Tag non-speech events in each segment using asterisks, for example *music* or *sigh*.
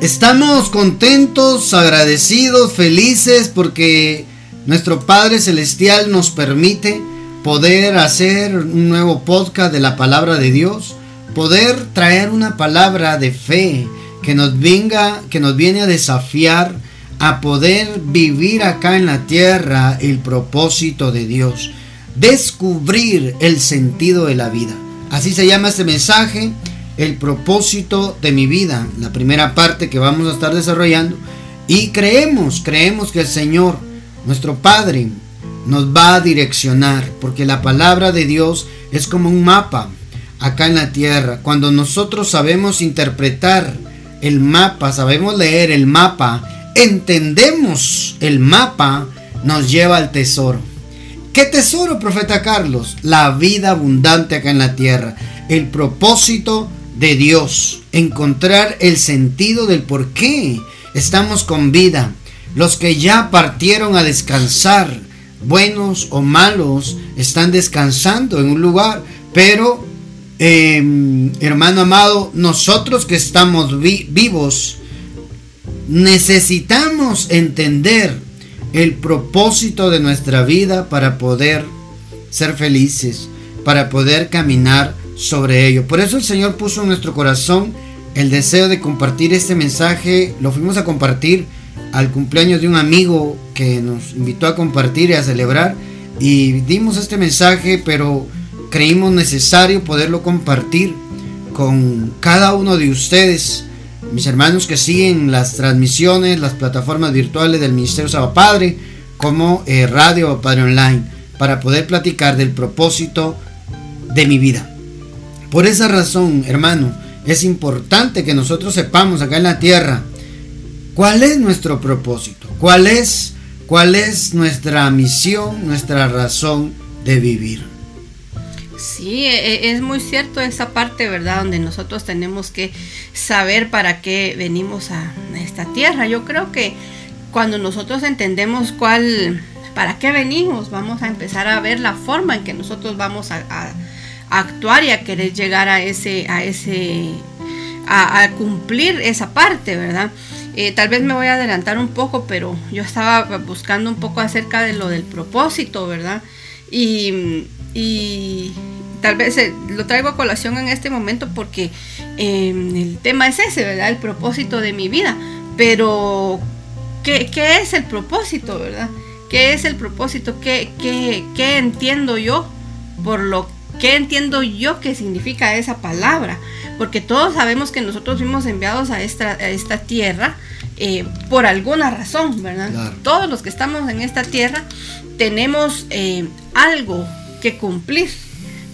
Estamos contentos, agradecidos, felices porque nuestro Padre Celestial nos permite poder hacer un nuevo podcast de la palabra de Dios, poder traer una palabra de fe que nos venga, que nos viene a desafiar a poder vivir acá en la tierra el propósito de Dios, descubrir el sentido de la vida. Así se llama este mensaje el propósito de mi vida, la primera parte que vamos a estar desarrollando. Y creemos, creemos que el Señor, nuestro Padre, nos va a direccionar, porque la palabra de Dios es como un mapa acá en la tierra. Cuando nosotros sabemos interpretar el mapa, sabemos leer el mapa, entendemos el mapa, nos lleva al tesoro. ¿Qué tesoro, profeta Carlos? La vida abundante acá en la tierra, el propósito de Dios, encontrar el sentido del por qué estamos con vida. Los que ya partieron a descansar, buenos o malos, están descansando en un lugar, pero em, hermano amado, nosotros que estamos vivos, necesitamos entender el propósito de nuestra vida para poder ser felices, para poder caminar sobre ello. Por eso el Señor puso en nuestro corazón el deseo de compartir este mensaje. Lo fuimos a compartir al cumpleaños de un amigo que nos invitó a compartir y a celebrar. Y dimos este mensaje, pero creímos necesario poderlo compartir con cada uno de ustedes, mis hermanos que siguen las transmisiones, las plataformas virtuales del Ministerio Saba Padre, como eh, Radio Padre Online, para poder platicar del propósito de mi vida. Por esa razón, hermano, es importante que nosotros sepamos acá en la tierra cuál es nuestro propósito, cuál es, cuál es nuestra misión, nuestra razón de vivir. Sí, e, e, es muy cierto esa parte, ¿verdad? Donde nosotros tenemos que saber para qué venimos a esta tierra. Yo creo que cuando nosotros entendemos cuál, para qué venimos, vamos a empezar a ver la forma en que nosotros vamos a actuar y a querer llegar a ese, a ese, a, cumplir esa parte, ¿verdad? Eh, tal vez me voy a adelantar un poco, pero yo estaba buscando un poco acerca de lo del propósito, ¿verdad? Y, y tal vez eh, lo traigo a colación en este momento porque em, el tema es ese, ¿verdad? El propósito de mi vida. Pero, ¿qué, qué es el propósito, verdad? ¿Qué es el propósito? ¿Qué, qué, qué entiendo yo por lo ¿Qué entiendo yo que significa esa palabra? Porque todos sabemos que nosotros fuimos enviados a esta, esta tierra eh, por alguna razón, ¿verdad? Todos los que estamos en esta tierra tenemos eh, algo que cumplir.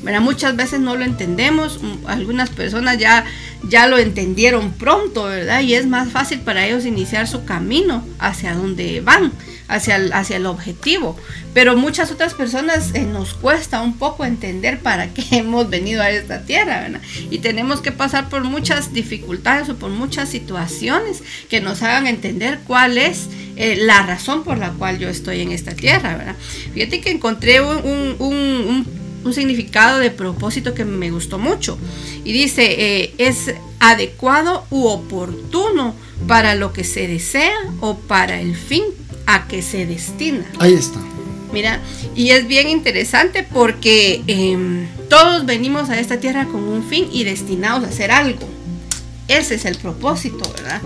¿Verdad? Muchas veces no lo entendemos, algunas personas ya, ya lo entendieron pronto, ¿verdad? Y es más fácil para ellos iniciar su camino hacia donde van hacia el, hacia el objetivo. Pero muchas otras personas eh, nos cuesta un poco entender para qué *laughs* hemos venido a esta tierra, ¿verdad? Y tenemos que pasar por muchas dificultades o por muchas situaciones que nos hagan entender cuál es eh, la razón por la cual yo estoy en esta tierra, ¿verdad? Fíjate que encontré un, significado de propósito que me gustó mucho. Y dice, eh, es adecuado u oportuno para lo que se desea o para el fin a que se destina. Ahí está. Mira, y es bien interesante porque em, todos venimos a esta tierra con un fin y destinados a hacer algo. Ese es el propósito, ¿verdad?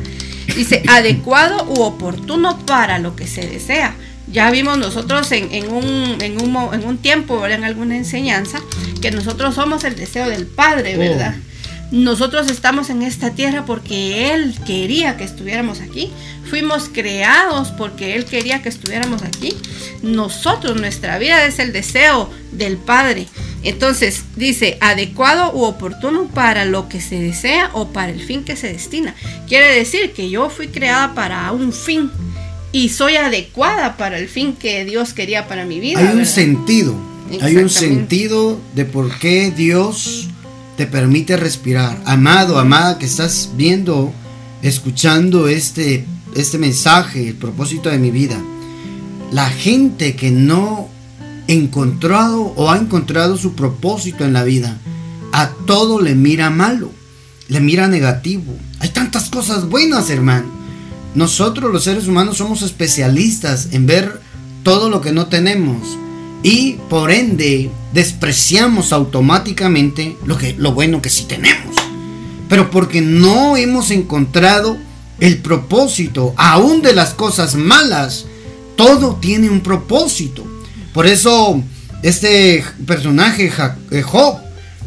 Dice, *laughs* adecuado u oportuno para lo que se desea. Ya vimos nosotros en, un, en, un, en un tiempo, en alguna enseñanza, que nosotros somos el deseo del Padre, ¿verdad? Oh. Nosotros estamos en esta tierra porque Él quería que estuviéramos aquí. Fuimos creados porque Él quería que estuviéramos aquí. Nosotros, nuestra vida es el deseo del Padre. Entonces dice, adecuado u oportuno para lo que se desea o para el fin que se destina. Quiere decir que yo fui creada para un fin y soy adecuada para el fin que Dios quería para mi vida. Hay un sentido, hay un sentido de por qué Dios te permite respirar. Amado, amada, que estás viendo, escuchando este, este mensaje, el propósito de mi vida. La gente que no encontrado o ha encontrado su propósito en la vida, a todo le mira malo. le mira negativo. Hay tantas cosas buenas, hermano. Nosotros los seres humanos somos especialistas en ver todo lo que no tenemos y por ende despreciamos automáticamente lo que lo bueno que sí tenemos. Pero porque no hemos encontrado el propósito aún de las cosas malas, todo tiene un propósito. Por eso este personaje eh, Job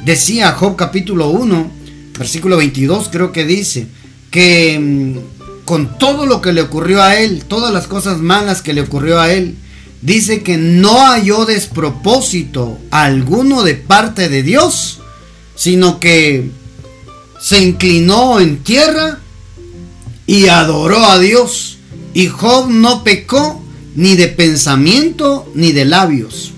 decía Job capítulo 1, versículo 22 creo que dice que mm, con todo lo que le ocurrió a él, todas las cosas malas que le ocurrió a él, dice que no halló despropósito alguno de parte de Dios, sino que se inclinó en tierra y adoró a Dios. Y Job no pecó ni de pensamiento ni de labios.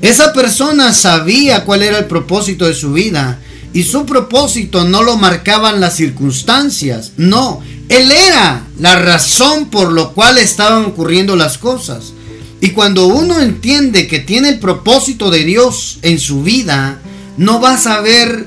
Esa persona sabía cuál era el propósito de su vida y su propósito no lo marcaban las circunstancias, no, él era la razón por lo cual estaban ocurriendo las cosas. Y cuando uno entiende que tiene el propósito de Dios en su vida, no vas a ver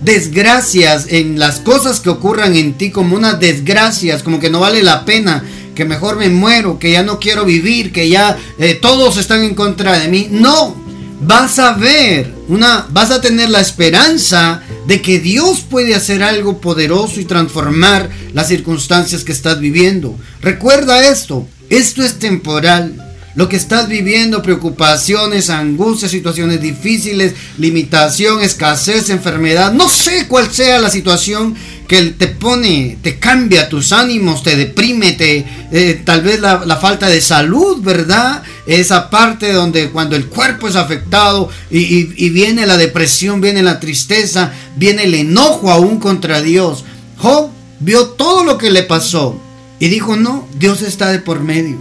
desgracias en las cosas que ocurran en ti como unas desgracias, como que no vale la pena, que mejor me muero, que ya no quiero vivir, que ya eh, todos están en contra de mí. No, vas a ver una, vas a tener la esperanza de que Dios puede hacer algo poderoso y transformar las circunstancias que estás viviendo. Recuerda esto, esto es temporal. Lo que estás viviendo, preocupaciones, angustias, situaciones difíciles, limitación, escasez, enfermedad, no sé cuál sea la situación que te pone, te cambia tus ánimos, te deprime, te, eh, tal vez la, falta de salud, ¿verdad? Esa parte donde cuando el cuerpo es afectado y, viene la depresión, viene la tristeza, viene el enojo aún contra Dios. Job vio todo lo que le pasó y dijo, no, Dios está de por medio.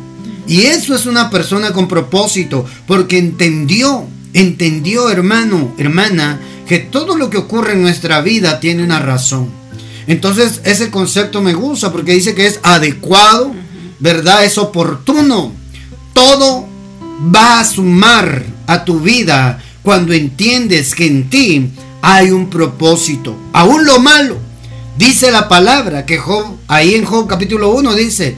Y eso es una persona con propósito, porque entendió, entendió hermano, hermana, que todo lo que ocurre en nuestra vida tiene una razón. Entonces ese concepto me gusta porque dice que es adecuado, ¿verdad? Es oportuno. Todo va a sumar a tu vida cuando entiendes que en ti hay un propósito. Aún lo malo. Dice la palabra que Job, ahí en Job capítulo 1 dice,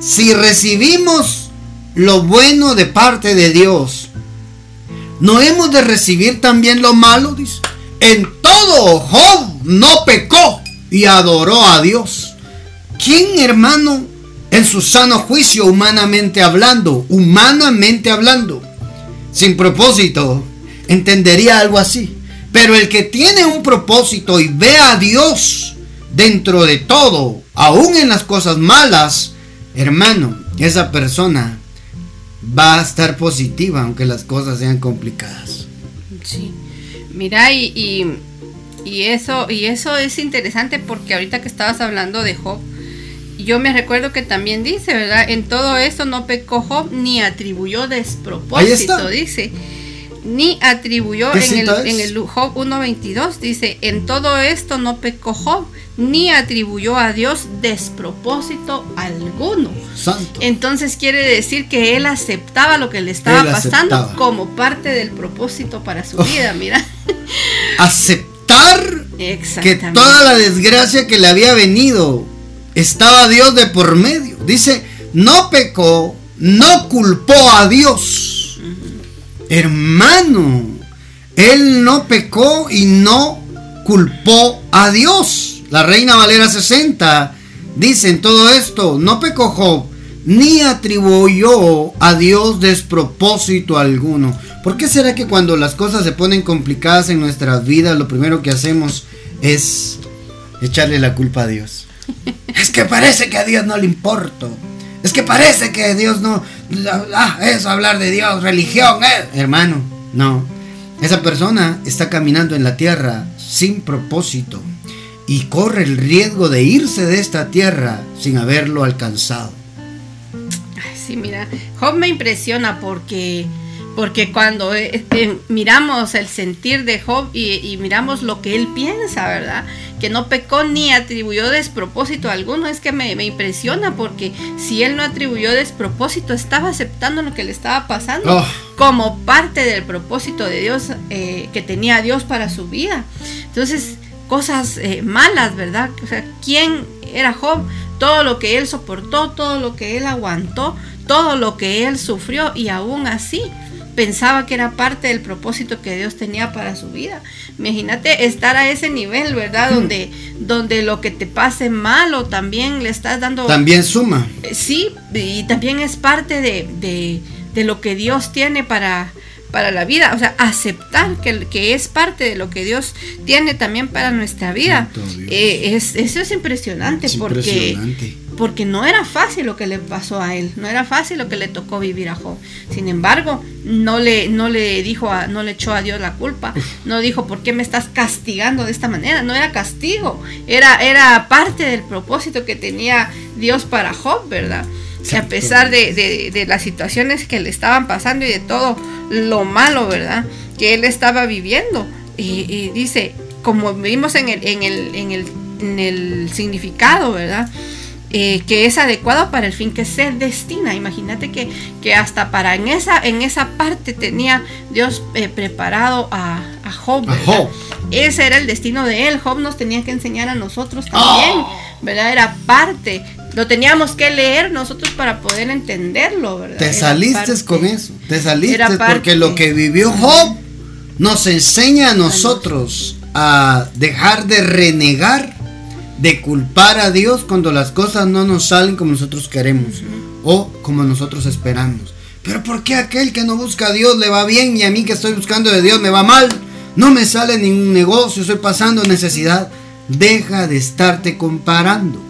si recibimos lo bueno de parte de Dios, ¿no hemos de recibir también lo malo? Dice. En todo Job no pecó y adoró a Dios. ¿Quién, hermano, en su sano juicio, humanamente hablando, humanamente hablando, sin propósito, entendería algo así? Pero el que tiene un propósito y ve a Dios dentro de todo, aún en las cosas malas, hermano, esa persona va a estar positiva aunque las cosas sean complicadas. Sí. Mira, y, eso, y eso es interesante porque ahorita que estabas hablando de Job, yo me recuerdo que también dice, ¿verdad? En todo eso no pecó Job ni atribuyó despropósito, dice ni atribuyó en el, en el, Job 1.22, dice, en todo esto no pecó Job, ni atribuyó a Dios despropósito alguno. Entonces quiere decir que él aceptaba lo que le estaba pasando como parte del propósito para su vida, mira. *laughs* que toda la desgracia que le había venido estaba Dios de por medio. Dice, no pecó, no culpó a Dios Hermano, él no pecó y no culpó a Dios. La Reina Valera 60 dice en todo esto, no pecó Job, ni atribuyó a Dios despropósito alguno. ¿Por qué será que cuando las cosas se ponen complicadas en nuestras vidas, lo primero que hacemos es echarle la culpa a Dios? es que parece que a Dios no le importo. Es que parece que Dios no... Ah, eso, hablar de Dios, religión, eh. Hermano, no. Esa persona está caminando en la tierra sin propósito y corre el riesgo de irse de esta tierra sin haberlo alcanzado. Sí, mira, Job me impresiona porque porque cuando eh, eh, miramos el sentir de Job y, miramos lo que él piensa, ¿verdad? Que no pecó ni atribuyó despropósito alguno, es que me, impresiona porque si él no atribuyó despropósito, estaba aceptando lo que le estaba pasando oh. como parte del propósito de Dios eh, que tenía Dios para su vida. Entonces, cosas eh, malas, ¿verdad? O sea, ¿quién era Job? Todo lo que él soportó, todo lo que él aguantó, todo lo que él sufrió y aún así pensaba que era parte del propósito que Dios tenía para su vida. Imagínate estar a ese nivel, ¿verdad? Donde, donde lo que te pase malo también le estás dando... También suma. Eh, sí, y también es parte de, de, lo que Dios tiene para, para la vida, o sea, aceptar que, que, es parte de lo que Dios tiene también para nuestra vida. Eh, es, eso es impresionante, porque porque no era fácil lo que le pasó a él, no era fácil lo que le tocó vivir a Job. Sin embargo, no le, no le dijo, a, no le echó a Dios la culpa, *laughs* no dijo, ¿por qué me estás castigando de esta manera? No era castigo, era, era parte del propósito que tenía Dios para Job, ¿verdad? Que a pesar de, las situaciones que le estaban pasando y de todo lo malo, ¿verdad? Que él estaba viviendo. Y, dice, como vimos en el, en el, en el, en el significado, ¿verdad? Eh, que es adecuado para el fin que se destina. Imagínate que, que hasta para en esa, en esa parte tenía Dios eh, preparado a, Job, Ese era el destino de él. Job nos tenía que enseñar a nosotros también, oh. ¿verdad? Era parte. Lo teníamos que leer nosotros para poder entenderlo, ¿verdad? Te saliste con eso. Te saliste porque lo que vivió Job nos enseña a nosotros a dejar de renegar de culpar a Dios cuando las cosas no nos salen como nosotros queremos o como nosotros esperamos. Pero ¿por qué aquel que no busca a Dios le va bien y a mí que estoy buscando de Dios me va mal? No me sale ningún negocio, estoy pasando necesidad. Deja de estarte comparando.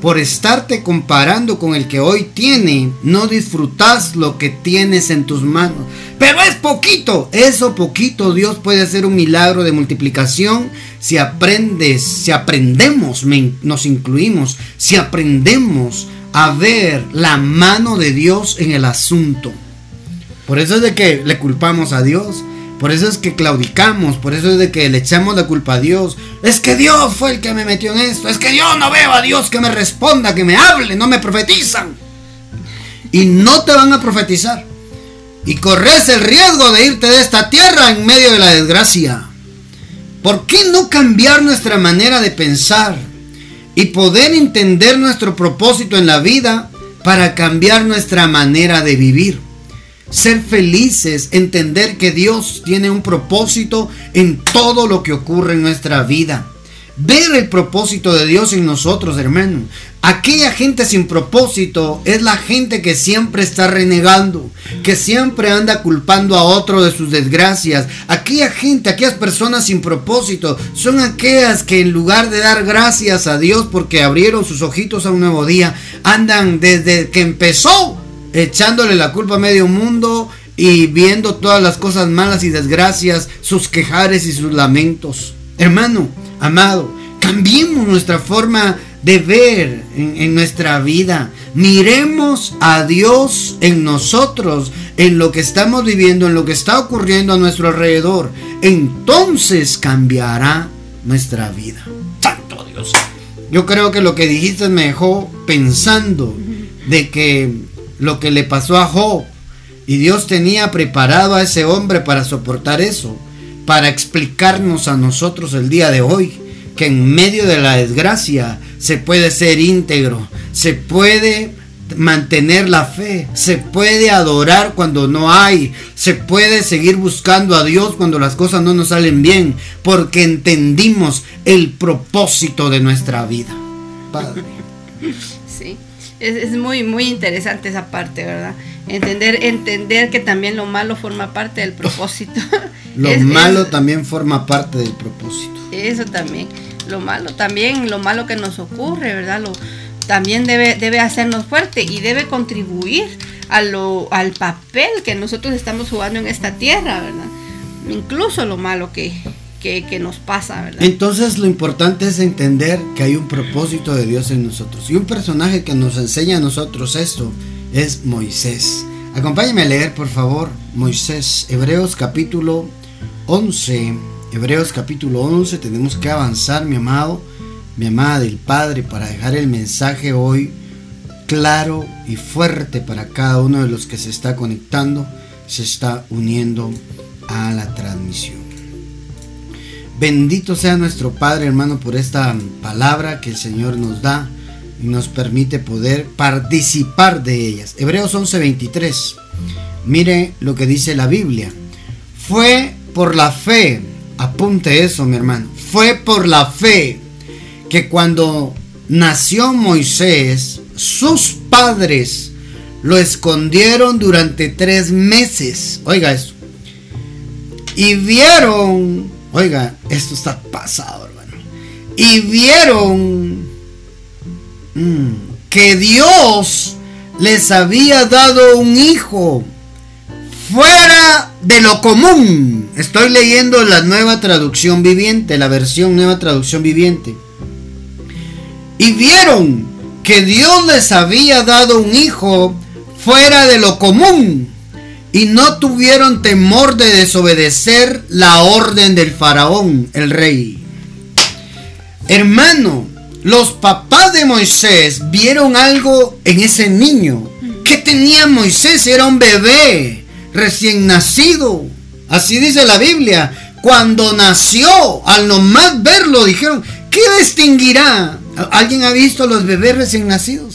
Por estarte comparando con el que hoy tiene, no disfrutas lo que tienes en tus manos. Pero es poquito, eso poquito Dios puede hacer un milagro de multiplicación si aprendes, si aprendemos, nos incluimos, si aprendemos a ver la mano de Dios en el asunto. Por eso es de que le culpamos a Dios. Por eso es que claudicamos, por eso es de que le echamos la culpa a Dios. Es que Dios fue el que me metió en esto. Es que yo no veo a Dios que me responda, que me hable, no me profetizan. Y no te van a profetizar. Y corres el riesgo de irte de esta tierra en medio de la desgracia. ¿Por qué no cambiar nuestra manera de pensar y poder entender nuestro propósito en la vida para cambiar nuestra manera de vivir? Ser felices, entender que Dios tiene un propósito en todo lo que ocurre en nuestra vida. Ver el propósito de Dios en nosotros, hermano. Aquella gente sin propósito es la gente que siempre está renegando, que siempre anda culpando a otro de sus desgracias. Aquella gente, aquellas personas sin propósito, son aquellas que en lugar de dar gracias a Dios porque abrieron sus ojitos a un nuevo día, andan desde que empezó echándole la culpa a medio mundo y viendo todas las cosas malas y desgracias, sus quejares y sus lamentos. Hermano, amado, cambiemos nuestra forma de ver en, nuestra vida. Miremos a Dios en nosotros, en lo que estamos viviendo, en lo que está ocurriendo a nuestro alrededor. Entonces cambiará nuestra vida. Santo Dios. Yo creo que lo que dijiste me dejó pensando de que lo que le pasó a Job. Y Dios tenía preparado a ese hombre para soportar eso, para explicarnos a nosotros el día de hoy que en medio de la desgracia se puede ser íntegro, se puede mantener la fe, se puede adorar cuando no hay, se puede seguir buscando a Dios cuando las cosas no nos salen bien, porque entendimos el propósito de nuestra vida. Padre. Sí es, muy, muy interesante esa parte, ¿verdad? Entender, entender que también lo malo forma parte del propósito. *laughs* lo *laughs* malo también forma parte del propósito. Eso también. Lo malo también, lo malo que nos ocurre, ¿verdad? Lo, también debe, debe hacernos fuerte y debe contribuir a lo, al papel que nosotros estamos jugando en esta tierra, ¿verdad? Incluso lo malo que, que, nos pasa, ¿verdad? Entonces lo importante es entender que hay un propósito de Dios en nosotros. Y un personaje que nos enseña a nosotros esto es Moisés. Acompáñame a leer, por favor, Moisés, Hebreos capítulo 11. Hebreos capítulo 11, tenemos que avanzar, mi amado, mi amada del Padre, para dejar el mensaje hoy claro y fuerte para cada uno de los que se está conectando, se está uniendo a la transmisión. Bendito sea nuestro Padre, hermano, por esta palabra que el Señor nos da y nos permite poder participar de ellas. Hebreos 11:23. Mire lo que dice la Biblia. Fue por la fe, apunte eso, mi hermano. Fue por la fe que cuando nació Moisés, sus padres lo escondieron durante tres meses. Oiga eso. Y vieron, oiga, esto está pasado, hermano. Y vieron mm, que Dios les había dado un hijo fuera de lo común. Estoy leyendo la nueva traducción viviente, la versión nueva traducción viviente. Y vieron que Dios les había dado un hijo fuera de lo común y no tuvieron temor de desobedecer la orden del faraón, el rey. Hermano, los papás de Moisés vieron algo en ese niño. ¿Qué tenía Moisés? Era un bebé recién nacido. Así dice la Biblia. Cuando nació, al nomás verlo, dijeron, ¿qué distinguirá? ¿Alguien ha visto los bebés recién nacidos?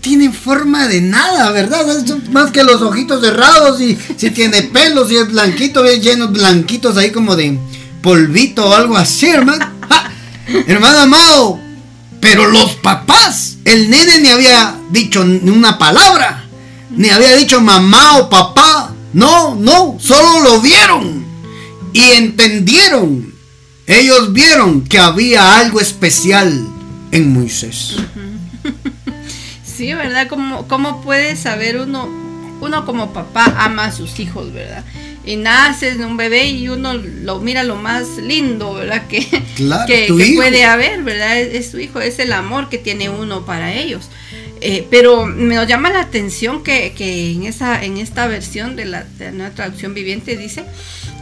Tienen forma de nada, ¿verdad? más que los ojitos cerrados y si tiene pelos y es blanquito, es llenos blanquitos ahí como de polvito o algo así, hermano. Hermano amado, pero los papás, el nene ni había dicho una palabra, ni había dicho mamá o papá. No, no, solo lo vieron y entendieron. Ellos vieron que había algo especial en Moisés. Sí, ¿verdad? ¿Cómo, ¿Cómo puede saber uno, uno como papá ama a sus hijos, ¿verdad? Y nace un bebé y uno lo mira lo más lindo, ¿verdad? Que, que, puede haber, ¿verdad? Es, su hijo, es el amor que tiene uno para ellos. Eh, pero me llama la atención que, que, en, esa, en esta versión de la, de la nueva traducción viviente dice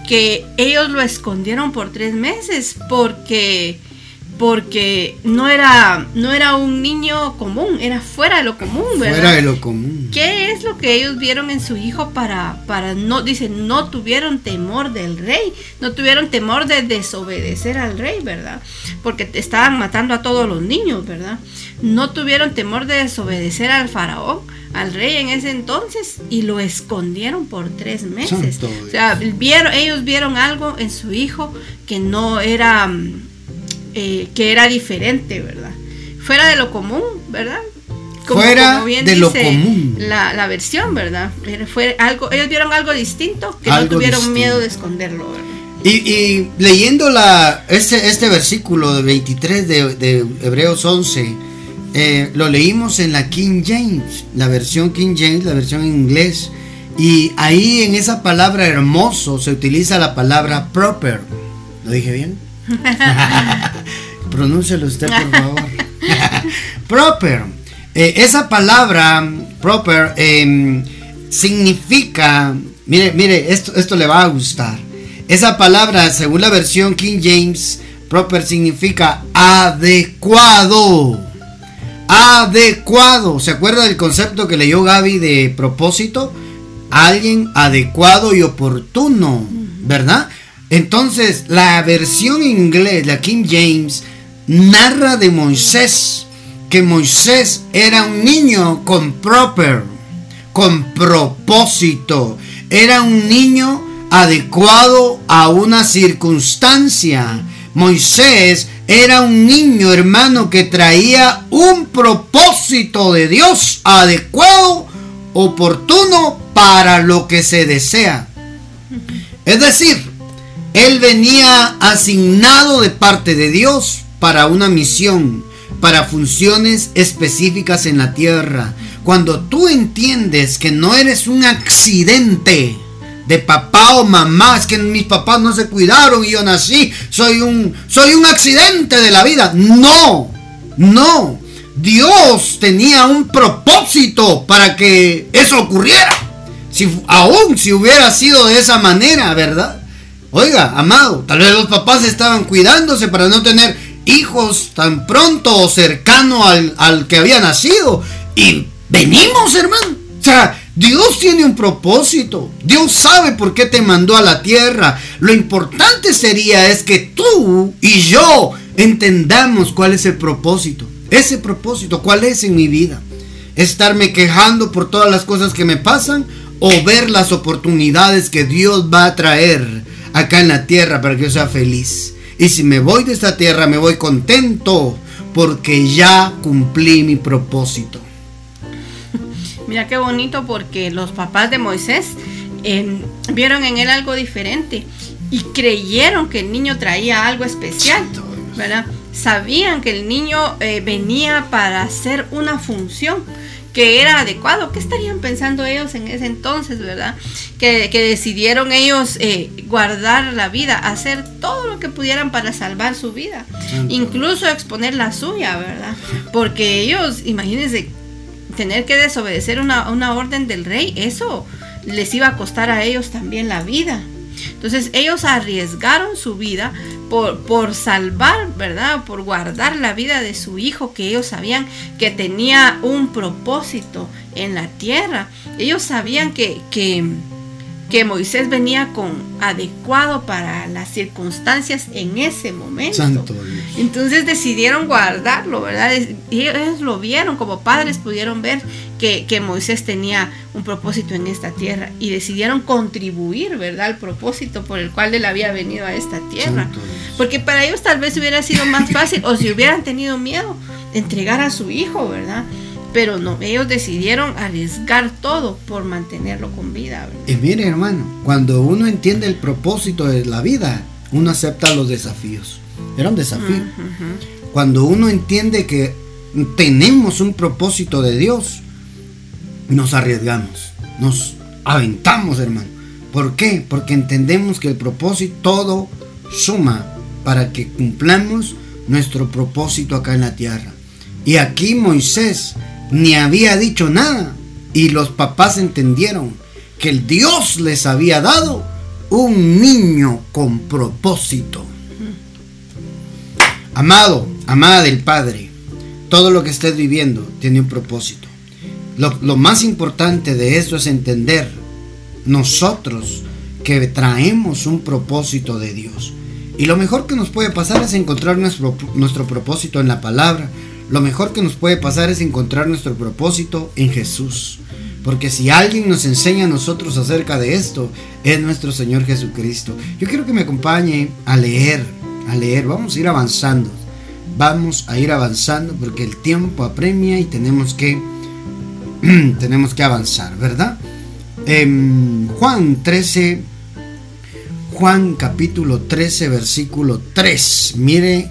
que ellos lo escondieron por tres meses porque porque no era no era un niño común, era fuera de lo común, ¿verdad? Fuera de lo común. ¿Qué es lo que ellos vieron en su hijo para para no dicen no tuvieron temor del rey, no tuvieron temor de desobedecer al rey, ¿verdad? Porque estaban matando a todos los niños, ¿verdad? No tuvieron temor de desobedecer al faraón, al rey en ese entonces y lo escondieron por tres meses. o sea, vieron ellos vieron algo en su hijo que no era eh, que era diferente, ¿verdad? Fuera de lo común, ¿verdad? Fuera de lo común. La, versión, ¿verdad? Fue algo, ellos vieron algo distinto que no tuvieron miedo de esconderlo, ¿verdad? Y, leyendo la, este, este versículo de 23 de, Hebreos 11, eh, lo leímos en la King James, la versión King James, la versión en inglés. Y ahí en esa palabra hermoso se utiliza la palabra proper. ¿Lo dije bien? *laughs* Pronúncialo usted, por favor. *laughs* proper. Eh, esa palabra, proper, em, significa, mire, mire, esto, esto le va a gustar. Esa palabra, según la versión King James, proper significa adecuado. Adecuado. ¿Se acuerda del concepto que leyó Gaby de propósito? Alguien adecuado y oportuno, ¿verdad? Entonces, la versión inglés, la King James, narra de Moisés que Moisés era un niño con proper, con propósito, era un niño adecuado a una circunstancia. Moisés era un niño, hermano, que traía un propósito de Dios adecuado, oportuno para lo que se desea. Es decir, él venía asignado de parte de Dios para una misión, para funciones específicas en la tierra. Cuando tú entiendes que no eres un accidente de papá o mamá, es que mis papás no se cuidaron y yo nací, soy un soy un accidente de la vida. No. No. Dios tenía un propósito para que eso ocurriera. Si aún si hubiera sido de esa manera, ¿verdad? Oiga, amado, tal vez los papás estaban cuidándose para no tener hijos tan pronto o cercano al, que había nacido. Y venimos, hermano. O sea, Dios tiene un propósito. Dios sabe por qué te mandó a la tierra. Lo importante sería es que tú y yo entendamos cuál es el propósito. Ese propósito, cuál es en mi vida. Estarme quejando por todas las cosas que me pasan o ver las oportunidades que Dios va a traer acá en la tierra para que yo sea feliz. Y si me voy de esta tierra, me voy contento porque ya cumplí mi propósito. Mira qué bonito porque los papás de Moisés em, vieron en él algo diferente y creyeron que el niño traía algo especial, ¿verdad? Sabían que el niño eh, venía para hacer una función que era adecuado. ¿Qué estarían pensando ellos en ese entonces, verdad? Que, decidieron ellos eh, guardar la vida, hacer todo lo que pudieran para salvar su vida, incluso exponer la suya, ¿verdad? Porque ellos, imagínense, tener que desobedecer una, una orden del rey, eso les iba a costar a ellos también la vida. Entonces ellos arriesgaron su vida por, por salvar, ¿verdad? Por guardar la vida de su hijo que ellos sabían que tenía un propósito en la tierra. Ellos sabían que, que que Moisés venía con adecuado para las circunstancias en ese momento. Entonces decidieron guardarlo, ¿verdad? Y ellos lo vieron, como padres pudieron ver que, Moisés tenía un propósito en esta tierra y decidieron contribuir, ¿verdad? Al propósito por el cual él había venido a esta tierra. Porque para ellos tal vez hubiera sido más fácil o si hubieran tenido miedo, entregar a su hijo, ¿verdad? pero no, ellos decidieron arriesgar todo por mantenerlo con vida. Y mire hermano, cuando uno entiende el propósito de la vida, uno acepta los desafíos. Era un desafío. Cuando uno entiende que tenemos un propósito de Dios, nos arriesgamos, nos aventamos, hermano. ¿Por qué? Porque entendemos que el propósito todo suma para que cumplamos nuestro propósito acá en la tierra. Y aquí Moisés ni había dicho nada. Y los papás entendieron que el Dios les había dado un niño con propósito. Amado, amada del Padre, todo lo que estés viviendo tiene un propósito. Lo, más importante de esto es entender nosotros que traemos un propósito de Dios. Y lo mejor que nos puede pasar es encontrar nuestro, nuestro propósito en la palabra, lo mejor que nos puede pasar es encontrar nuestro propósito en Jesús. Porque si alguien nos enseña a nosotros acerca de esto, es nuestro Señor Jesucristo. Yo quiero que me acompañe a leer, a leer. Vamos a ir avanzando. Vamos a ir avanzando porque el tiempo apremia y tenemos que, *clears throat* tenemos que avanzar, ¿verdad? En Juan 13, Juan capítulo 13, versículo 3. Mire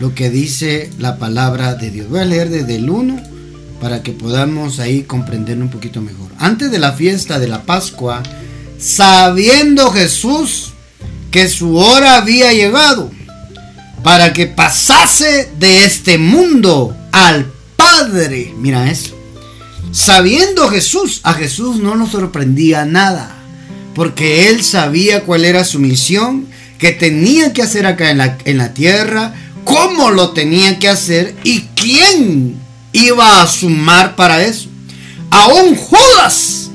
lo que dice la palabra de Dios. Voy a leer desde el 1 para que podamos ahí comprender un poquito mejor. Antes de la fiesta de la Pascua, sabiendo Jesús que su hora había llegado para que pasase de este mundo al Padre. Mira eso. Sabiendo Jesús, a Jesús no nos sorprendía nada, porque él sabía cuál era su misión, que tenía que hacer acá en la, en la tierra, cómo lo tenía que hacer y quién iba a sumar para eso. Aún Judas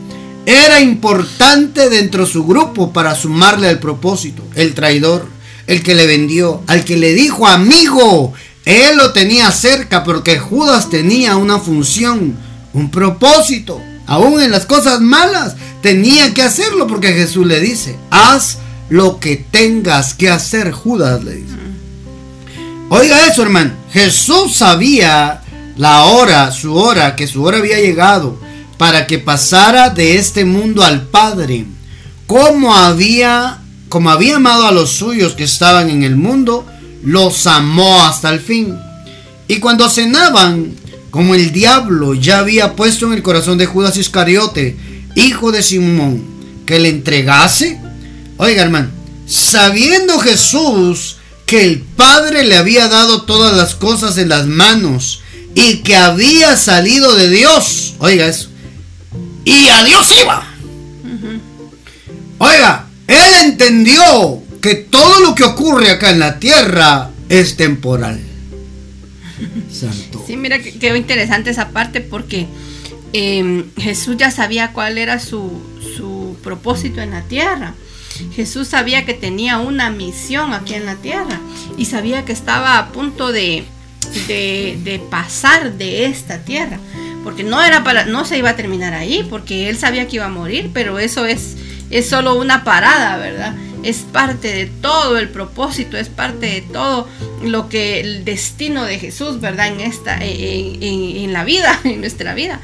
era importante dentro de su grupo para sumarle al propósito. El traidor, el que le vendió, al que le dijo amigo, él lo tenía cerca porque Judas tenía una función, un propósito. Aún en las cosas malas tenía que hacerlo porque Jesús le dice, haz lo que tengas que hacer, Judas le dice. Oiga eso, hermano. Jesús sabía la hora, su hora, que su hora había llegado para que pasara de este mundo al Padre. Como había, como había amado a los suyos que estaban en el mundo, los amó hasta el fin. Y cuando cenaban, como el diablo ya había puesto en el corazón de Judas Iscariote, hijo de Simón, que le entregase, oiga hermano, sabiendo Jesús que el Padre le había dado todas las cosas en las manos y que había salido de Dios. Oiga eso. Y a Dios iba. Oiga, él entendió que todo lo que ocurre acá en la tierra es temporal. Santo. Sí, mira que interesante esa parte porque em, Jesús ya sabía cuál era su, propósito en la tierra. Jesús sabía que tenía una misión aquí en la tierra y sabía que estaba a punto de, de, pasar de esta tierra. Porque no era para, no se iba a terminar ahí, porque él sabía que iba a morir, pero eso es, es solo una parada, ¿verdad? es parte de todo el propósito, es parte de todo lo que el destino de Jesús, ¿verdad? En esta, en, la vida, *laughs* en nuestra vida.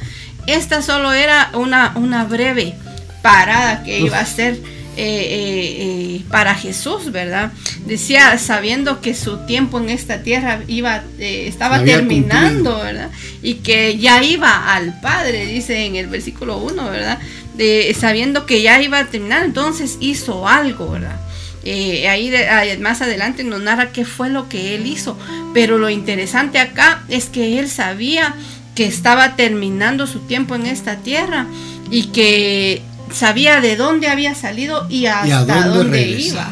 Esta solo era una, una breve parada que iba a ser eh, eh, eh, para Jesús, ¿verdad? Decía, sabiendo que su tiempo en esta tierra iba, estaba terminando, ¿verdad? Y que ya iba al Padre, dice en el versículo 1, ¿verdad? Sabiendo que ya iba a terminar, entonces hizo algo, ¿verdad? Eh, ahí, más adelante nos narra qué fue lo que él hizo. Pero lo interesante acá es que él sabía que estaba terminando su tiempo en esta tierra y que sabía de dónde había salido y hasta dónde, iba.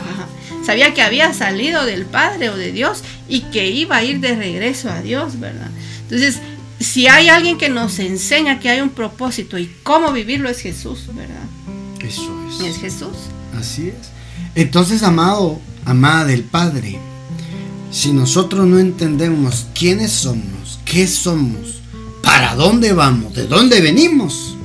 Sabía que había salido del Padre o de Dios y que iba a ir de regreso a Dios, ¿verdad? Entonces, si hay alguien que nos enseña que hay un propósito y cómo vivirlo es Jesús, ¿verdad? Eso es. Es Jesús. Así es. Entonces, amado, amada del Padre, si nosotros no entendemos quiénes somos, qué somos, para dónde vamos, de dónde venimos,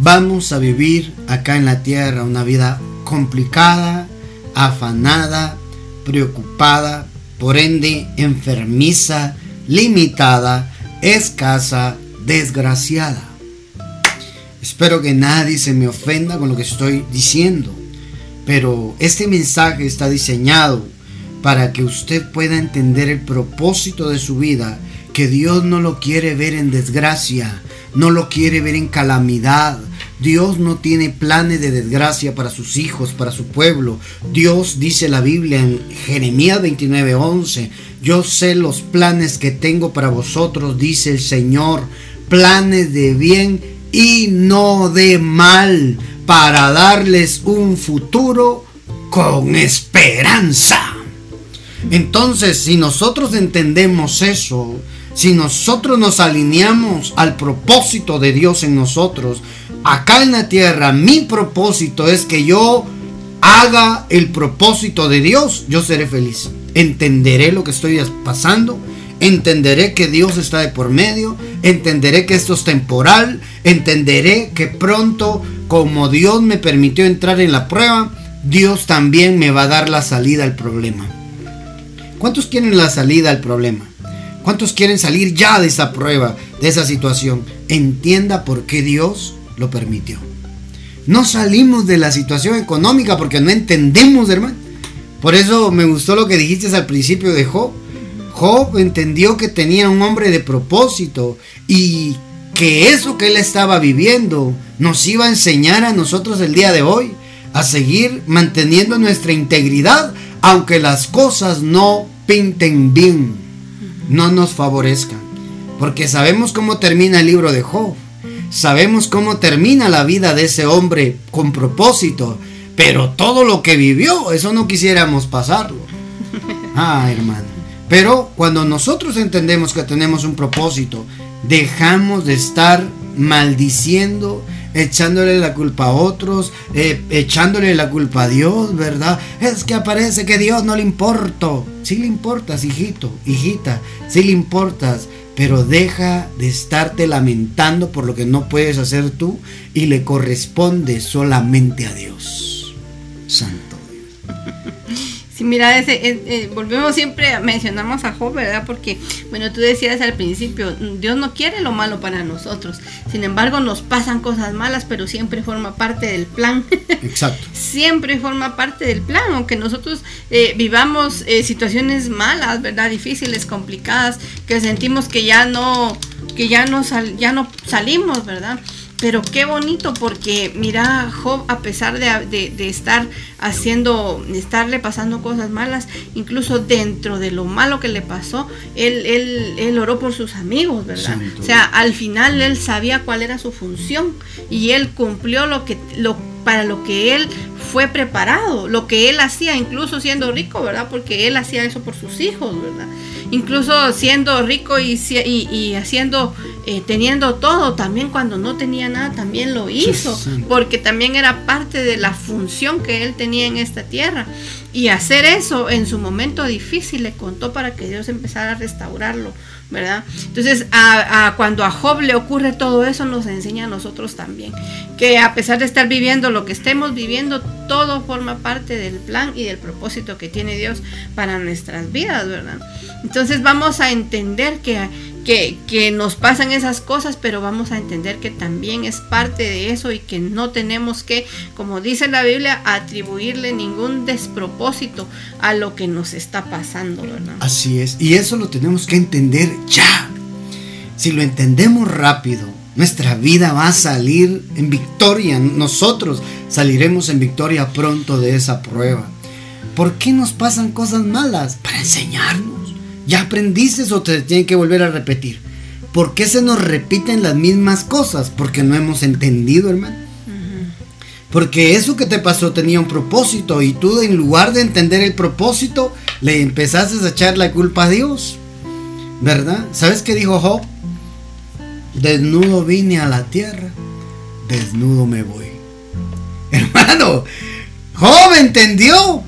vamos a vivir acá en la tierra una vida complicada, afanada, preocupada, por ende enfermiza, limitada, escasa, desgraciada. Espero que nadie se me ofenda con lo que estoy diciendo, pero este mensaje está diseñado para que usted pueda entender el propósito de su vida, que Dios no lo quiere ver en desgracia, no lo quiere ver en calamidad, Dios no tiene planes de desgracia para sus hijos, para su pueblo. Dios dice la Biblia en Jeremías 29:11, yo sé los planes que tengo para vosotros, dice el Señor, planes de bien y no de mal, para darles un futuro con esperanza. Entonces, si nosotros entendemos eso, si nosotros nos alineamos al propósito de Dios en nosotros, acá en la tierra, mi propósito es que yo haga el propósito de Dios, yo seré feliz. Entenderé lo que estoy pasando, entenderé que Dios está de por medio, entenderé que esto es temporal, entenderé que pronto, como Dios me permitió entrar en la prueba, Dios también me va a dar la salida al problema. ¿Cuántos quieren la salida al problema? ¿Cuántos quieren salir ya de esa prueba, de esa situación? Entienda por qué Dios lo permitió. No salimos de la situación económica porque no entendemos, hermano. Por eso me gustó lo que dijiste al principio de Job. Job entendió que tenía un hombre de propósito y que eso que él estaba viviendo nos iba a enseñar a nosotros el día de hoy a seguir manteniendo nuestra integridad, aunque las cosas no pinten bien, no nos favorezcan. Porque sabemos cómo termina el libro de Job. Sabemos cómo termina la vida de ese hombre con propósito, pero todo lo que vivió, eso no quisiéramos pasarlo. *laughs* Ah, hermano. Pero cuando nosotros entendemos que tenemos un propósito, dejamos de estar maldiciendo, echándole la culpa a otros, eh, echándole la culpa a Dios, ¿verdad? Es que aparece que Dios no le importa. Sí le importas, hijito, hijita, sí le importas pero deja de estarte lamentando por lo que no puedes hacer tú y le corresponde solamente a Dios. Santo. Sí, mira, ese, eh, volvemos siempre, mencionamos a Job, ¿verdad? Porque, bueno, tú decías al principio, Dios no quiere lo malo para nosotros. Sin embargo, nos pasan cosas malas, pero siempre forma parte del plan. *laughs* Exacto. siempre forma parte del plan, aunque nosotros eh, vivamos eh, situaciones malas, ¿verdad? Difíciles, complicadas, que sentimos que ya no, que ya no, ya no salimos, ¿verdad? Pero qué bonito porque mira, Job, a pesar de, estar haciendo, estarle pasando cosas malas, incluso dentro de lo malo que le pasó, él, él, él oró por sus amigos, ¿verdad? O sea, al final él sabía cuál era su función y él cumplió lo que, lo para lo que él fue preparado, lo que él hacía, incluso siendo rico, ¿verdad? Porque él hacía eso por sus hijos, ¿verdad? Incluso siendo rico y, y, haciendo, eh, teniendo todo, también cuando no tenía nada, también lo hizo, porque también era parte de la función que él tenía en esta tierra. Y hacer eso en su momento difícil le contó para que Dios empezara a restaurarlo, ¿verdad? Entonces, a, cuando a Job le ocurre todo eso, nos enseña a nosotros también, que a pesar de estar viviendo lo que estemos viviendo, todo forma parte del plan y del propósito que tiene Dios para nuestras vidas, ¿verdad? Entonces vamos a entender que que, nos pasan esas cosas, pero vamos a entender que también es parte de eso y que no tenemos que, como dice la Biblia, atribuirle ningún despropósito a lo que nos está pasando, ¿verdad? Así es, y eso lo tenemos que entender ya. Si lo entendemos rápido, nuestra vida va a salir en victoria, nosotros saliremos en victoria pronto de esa prueba. ¿Por qué nos pasan cosas malas? Para enseñarnos ¿Ya aprendiste o te tienen que volver a repetir? ¿Por qué se nos repiten las mismas cosas? Porque no hemos entendido, hermano. Porque eso que te pasó tenía un propósito y tú en lugar de entender el propósito, le empezaste a echar la culpa a Dios. ¿Verdad? ¿Sabes qué dijo Job? Desnudo vine a la tierra, desnudo me voy. *laughs* Hermano, Job entendió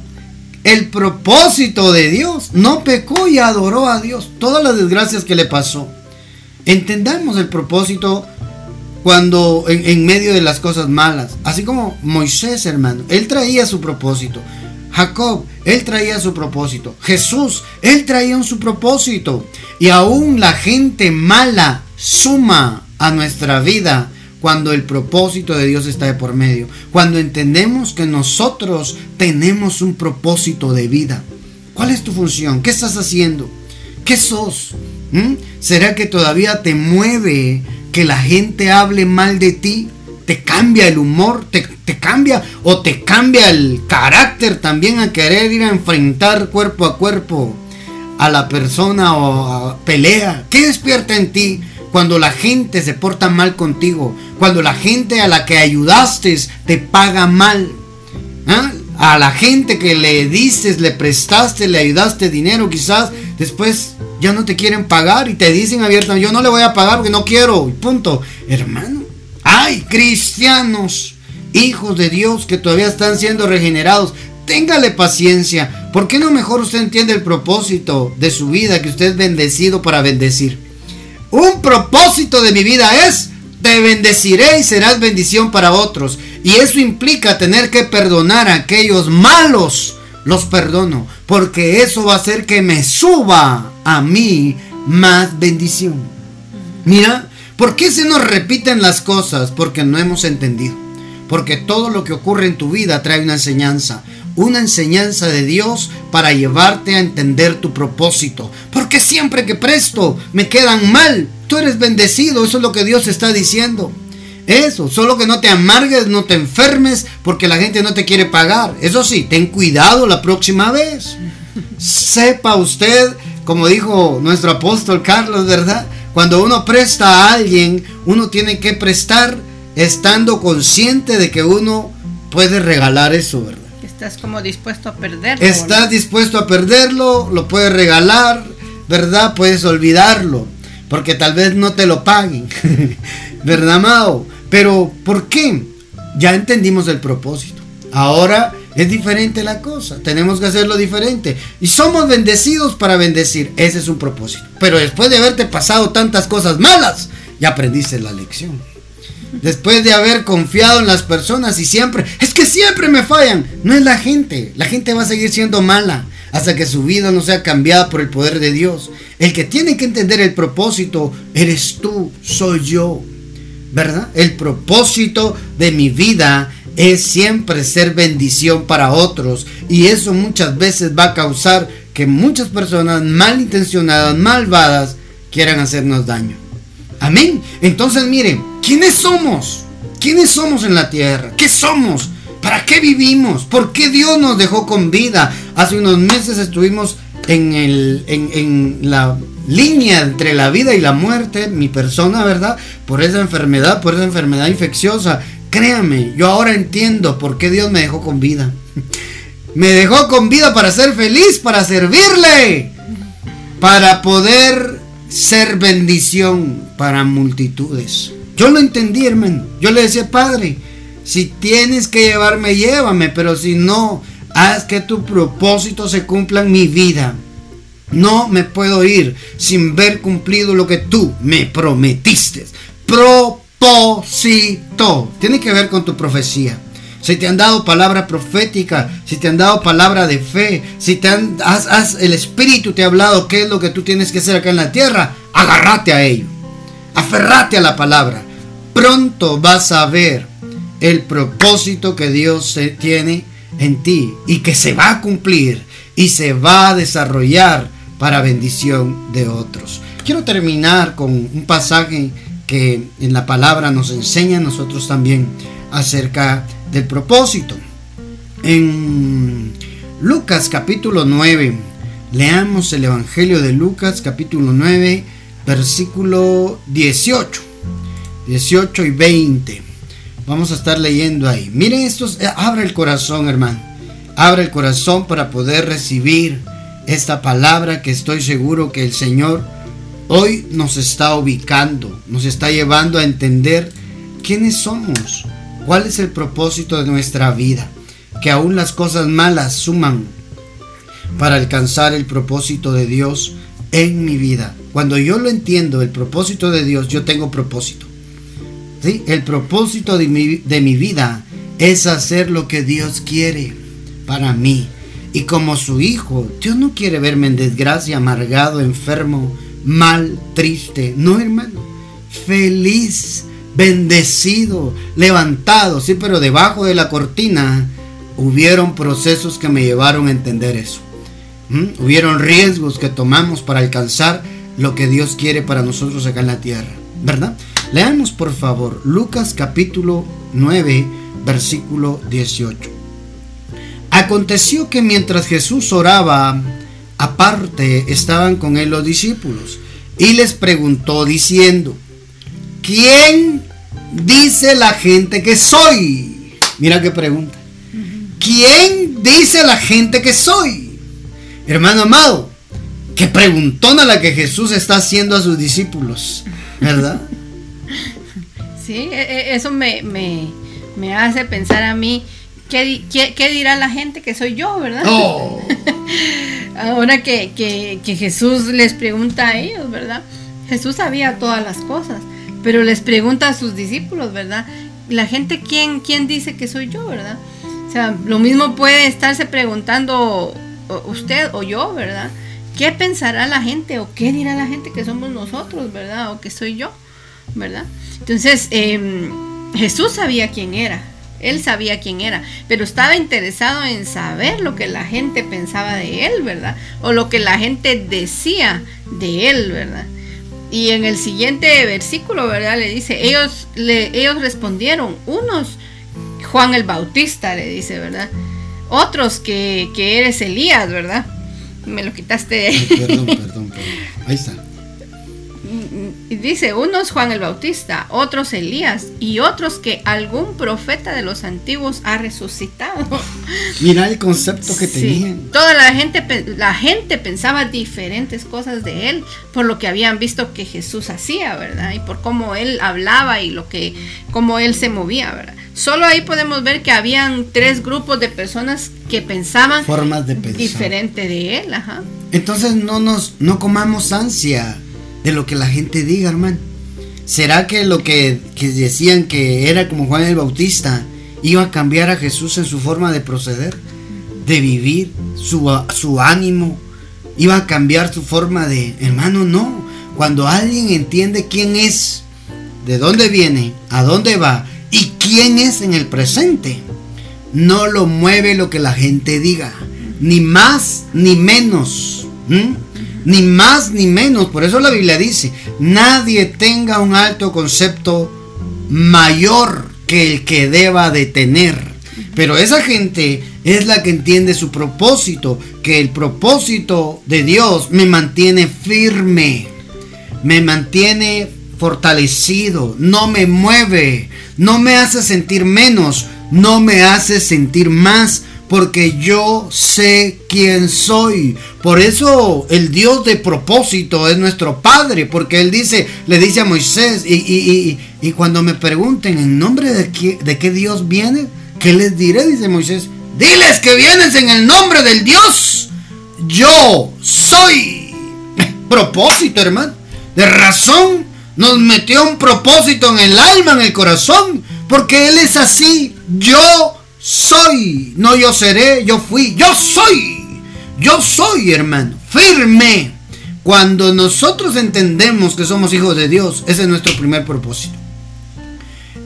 el propósito de Dios. No pecó y adoró a Dios. Todas las desgracias que le pasó. Entendamos el propósito cuando en, medio de las cosas malas. Así como Moisés, hermano. Él traía su propósito. Jacob, él traía su propósito. Jesús, él traía su propósito. Y aún la gente mala suma a nuestra vida cuando el propósito de Dios está de por medio, cuando entendemos que nosotros tenemos un propósito de vida. ¿Cuál es tu función? ¿Qué estás haciendo? ¿Qué sos? ¿Mm? ¿Será que todavía te mueve que la gente hable mal de ti? ¿Te cambia el humor? ¿Te, te cambia o te cambia el carácter también a querer ir a enfrentar cuerpo a cuerpo a la persona o pelea? ¿Qué despierta en ti? Cuando la gente se porta mal contigo, cuando la gente a la que ayudaste te paga mal, ¿ah? a la gente que le dices, le prestaste, le ayudaste dinero, quizás después ya no te quieren pagar y te dicen abiertamente, yo no le voy a pagar porque no quiero, y punto. Hermano, hay cristianos, hijos de Dios que todavía están siendo regenerados. Téngale paciencia. ¿Por qué no mejor usted entiende el propósito de su vida que usted es bendecido para bendecir? Un propósito de mi vida es, te bendeciré y serás bendición para otros. Y eso implica tener que perdonar a aquellos malos. Los perdono, porque eso va a hacer que me suba a mí más bendición. Mira, ¿por qué se nos repiten las cosas? Porque no hemos entendido. Porque todo lo que ocurre en tu vida trae una enseñanza una enseñanza de Dios para llevarte a entender tu propósito. Porque siempre que presto me quedan mal. Tú eres bendecido, eso es lo que Dios está diciendo. Eso, solo que no te amargues, no te enfermes, porque la gente no te quiere pagar. Eso sí, ten cuidado la próxima vez. Sepa usted, como dijo nuestro apóstol Carlos, ¿verdad? Cuando uno presta a alguien, uno tiene que prestar estando consciente de que uno puede regalar eso, ¿verdad? Estás como dispuesto a perderlo. Estás dispuesto a perderlo, lo puedes regalar, ¿verdad? Puedes olvidarlo, porque tal vez no te lo paguen, *laughs* ¿verdad, Mao? Pero, ¿por qué? Ya entendimos el propósito. Ahora es diferente la cosa, tenemos que hacerlo diferente. Y somos bendecidos para bendecir, ese es un propósito. Pero después de haberte pasado tantas cosas malas, ya aprendiste la lección. Después de haber confiado en las personas y siempre, es que siempre me fallan. No es la gente, la gente va a seguir siendo mala hasta que su vida no sea cambiada por el poder de Dios. El que tiene que entender el propósito eres tú, soy yo. ¿Verdad? El propósito de mi vida es siempre ser bendición para otros y eso muchas veces va a causar que muchas personas malintencionadas, malvadas, quieran hacernos daño. Amén. Entonces miren, ¿Quiénes somos? ¿Quiénes somos en la tierra? ¿Qué somos? ¿Para qué vivimos? ¿Por qué Dios nos dejó con vida? Hace unos meses estuvimos en, la línea entre la vida y la muerte, mi persona, ¿verdad? Por esa enfermedad, por esa enfermedad infecciosa créame, yo ahora entiendo por qué Dios me dejó con vida. *laughs* Me dejó con vida para ser feliz, para servirle, para poder ser bendición para multitudes. Yo lo entendí, hermano. Yo le decía, Padre, si tienes que llevarme, llévame, pero si no, haz que tu propósito se cumpla en mi vida. No me puedo ir sin ver cumplido lo que tú me prometiste. Propósito. Tiene que ver con tu profecía. Si te han dado palabra profética, si te han dado palabra de fe, si te han, el Espíritu te ha hablado qué es lo que tú tienes que hacer acá en la tierra, agárrate a ello. Aferrate a la palabra. Pronto vas a ver el propósito que Dios tiene en ti y que se va a cumplir y se va a desarrollar para bendición de otros. Quiero terminar con un pasaje que en la palabra nos enseña a nosotros también acerca del propósito. En Lucas capítulo 9, leamos el Evangelio de Lucas capítulo 9, versículo 18, 18 y 20. Vamos a estar leyendo ahí. Miren estos, eh, abre el corazón hermano, abre el corazón para poder recibir esta palabra que estoy seguro que el Señor hoy nos está ubicando, nos está llevando a entender quiénes somos, cuál es el propósito de nuestra vida, que aún las cosas malas suman para alcanzar el propósito de Dios en mi vida. Cuando yo lo entiendo, el propósito de Dios, yo tengo propósito. ¿Sí? El propósito de mi, de mi vida es hacer lo que Dios quiere para mí. Y como su hijo, Dios no quiere verme en desgracia, amargado, enfermo, mal, triste. No, hermano. Feliz, bendecido, levantado. Sí, pero debajo de la cortina hubieron procesos que me llevaron a entender eso. ¿Mm? Hubieron riesgos que tomamos para alcanzar lo que Dios quiere para nosotros acá en la tierra. ¿Verdad? Leamos por favor Lucas capítulo 9, versículo 18. Aconteció que mientras Jesús oraba, aparte estaban con él los discípulos, y les preguntó diciendo, ¿quién dice la gente que soy? Mira qué pregunta. ¿Quién dice la gente que soy? Hermano amado, qué preguntona la que Jesús está haciendo a sus discípulos, ¿verdad? *laughs* Sí, e, e, eso me, me hace pensar a mí ¿Qué, dirá la gente que soy yo, verdad? Oh. *laughs* Ahora que, Jesús les pregunta a ellos, ¿verdad? Jesús sabía todas las cosas, pero les pregunta a sus discípulos, ¿verdad? La gente, ¿quién, quién dice que soy yo, verdad? O sea, lo mismo puede estarse preguntando usted o yo, ¿verdad? ¿Qué pensará la gente o qué dirá la gente que somos nosotros, ¿verdad? O que soy yo, ¿verdad? Entonces, em, Jesús sabía quién era, él sabía quién era, pero estaba interesado en saber lo que la gente pensaba de él, ¿verdad? O lo que la gente decía de él, ¿verdad? Y en el siguiente versículo, ¿verdad? Le dice, ellos, le, ellos respondieron, unos, Juan el Bautista, le dice, ¿verdad? Otros que, que eres Elías, ¿verdad? Me lo quitaste. perdón, perdón, perdón. Ahí está dice, unos Juan el Bautista, otros Elías y otros que algún profeta de los antiguos ha resucitado. Mira el concepto que tenían. Toda la gente, la gente pensaba diferentes cosas de él por lo que habían visto que Jesús hacía, ¿verdad? Y por cómo él hablaba y lo que, cómo él se movía, ¿verdad? Solo ahí podemos ver que habían tres grupos de personas que pensaban formas de pensar diferente de él, ajá. Entonces no nos no comamos ansia de lo que la gente diga, hermano. ¿Será que lo que, decían que era como Juan el Bautista iba a cambiar a Jesús en su forma de proceder, de vivir, su, su ánimo? ¿Iba a cambiar su forma de... Hermano, no. Cuando alguien entiende quién es, de dónde viene, a dónde va y quién es en el presente, no lo mueve lo que la gente diga, ni más ni menos ni más ni menos. Por eso la Biblia dice, nadie tenga un alto concepto mayor que el que deba de tener. Pero esa gente es la que entiende su propósito, que el propósito de Dios me mantiene firme, me mantiene fortalecido, no me mueve, no me hace sentir menos, no me hace sentir más, porque yo sé quién soy. Por eso el Dios de propósito es nuestro Padre, porque Él dice, le dice a Moisés, y, cuando me pregunten en nombre de qué, de qué Dios viene, ¿qué les diré? Dice Moisés, diles que vienes en el nombre del Dios. Yo soy. *laughs* propósito, hermano. De razón nos metió un propósito en el alma, en el corazón, porque Él es así. Yo soy. No yo seré, yo fui. Yo soy. Yo soy, hermano. Firme. Cuando nosotros entendemos que somos hijos de Dios, ese es nuestro primer propósito.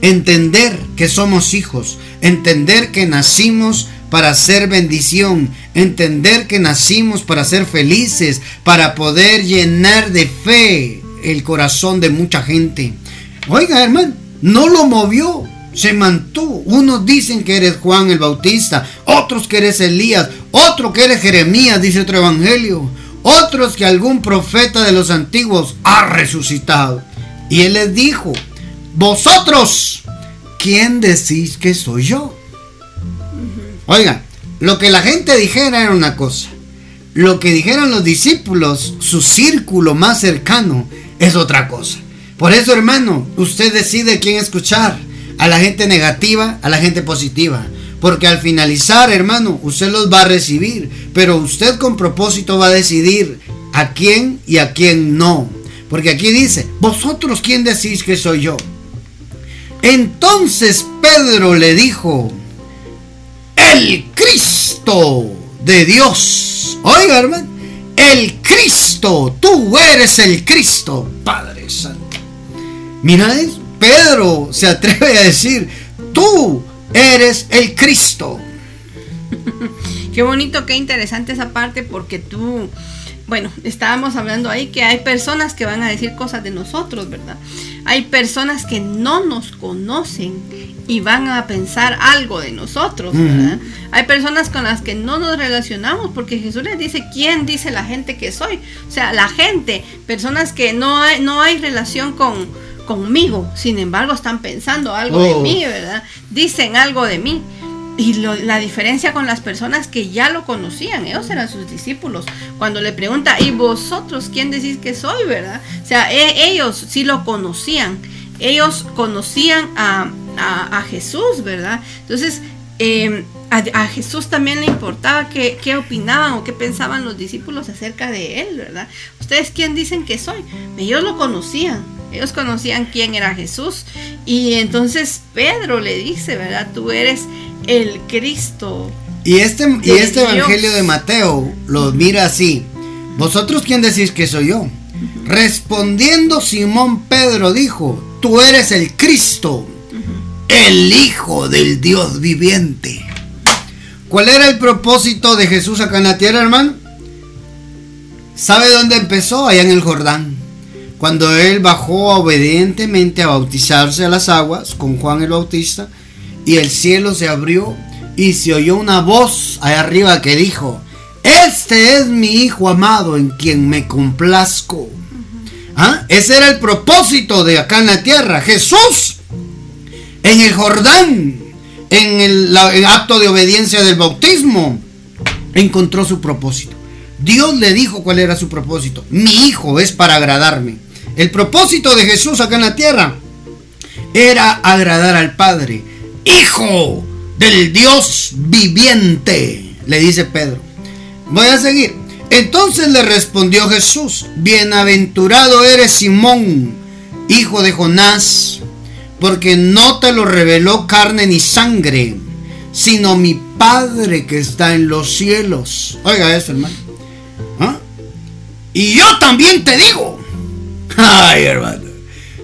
Entender que somos hijos. Entender que nacimos para ser bendición. Entender que nacimos para ser felices. Para poder llenar de fe el corazón de mucha gente. Oiga, hermano, no lo movió se mantuvo. Unos dicen que eres Juan el Bautista, otros que eres Elías, otro que eres Jeremías, dice otro evangelio, otros que algún profeta de los antiguos ha resucitado. Y él les dijo, vosotros, ¿quién decís que soy yo? Oigan, lo que la gente dijera era una cosa. Lo que dijeran los discípulos, su círculo más cercano, es otra cosa. Por eso, hermano, usted decide quién escuchar a la gente negativa, a la gente positiva. Porque al finalizar, hermano, usted los va a recibir. Pero usted con propósito va a decidir a quién y a quién no. Porque aquí dice, vosotros quién decís que soy yo. Entonces Pedro le dijo, el Cristo de Dios. Oiga, hermano, el Cristo, tú eres el Cristo, Padre Santo. Mira eso. Pedro se atreve a decir, tú eres el Cristo. *laughs* qué bonito, qué interesante esa parte porque tú, bueno, estábamos hablando ahí que hay personas que van a decir cosas de nosotros, ¿verdad? Hay personas que no nos conocen y van a pensar algo de nosotros, ¿verdad? Hay personas con las que no nos relacionamos porque Jesús les dice, ¿quién dice la gente que soy? O sea, la gente, personas que no hay, no hay relación con conmigo, sin embargo están pensando algo de mí, ¿verdad? Dicen algo de mí. Y la diferencia con las personas que ya lo conocían, ellos eran sus discípulos. Cuando le pregunta, ¿y vosotros quién decís que soy, verdad? O sea, e, ellos sí lo conocían. Ellos conocían a, Jesús, ¿verdad? Entonces, em, a, Jesús también le importaba qué, qué, opinaban o qué pensaban los discípulos acerca de él, ¿verdad? ¿Ustedes quién dicen que soy? Ellos lo conocían, ellos conocían quién era Jesús. Y entonces Pedro le dice, ¿verdad? Tú eres el Cristo. Y este, y este Evangelio de Mateo lo mira así. ¿Vosotros quién decís que soy yo? Respondiendo Simón Pedro dijo, tú eres el Cristo, el Hijo del Dios viviente. ¿Cuál era el propósito de Jesús acá en la tierra, hermano? ¿Sabe dónde empezó? Allá en el Jordán cuando él bajó obedientemente a bautizarse a las aguas con Juan el Bautista, y el cielo se abrió y se oyó una voz allá arriba que dijo, este es mi Hijo amado en quien me complazco. ¿Ah? Ese era el propósito de acá en la tierra. Jesús en el Jordán, en el acto de obediencia del bautismo, encontró su propósito. Dios le dijo cuál era su propósito. Mi hijo es para agradarme. El propósito de Jesús acá en la tierra era agradar al Padre. Hijo del Dios viviente, le dice Pedro. Voy a seguir. Entonces le respondió Jesús, bienaventurado eres Simón, hijo de Jonás, porque no te lo reveló carne ni sangre, sino mi Padre que está en los cielos. Oiga eso, hermano. ¿Ah? Y yo también te digo, *laughs* Ay, hermano.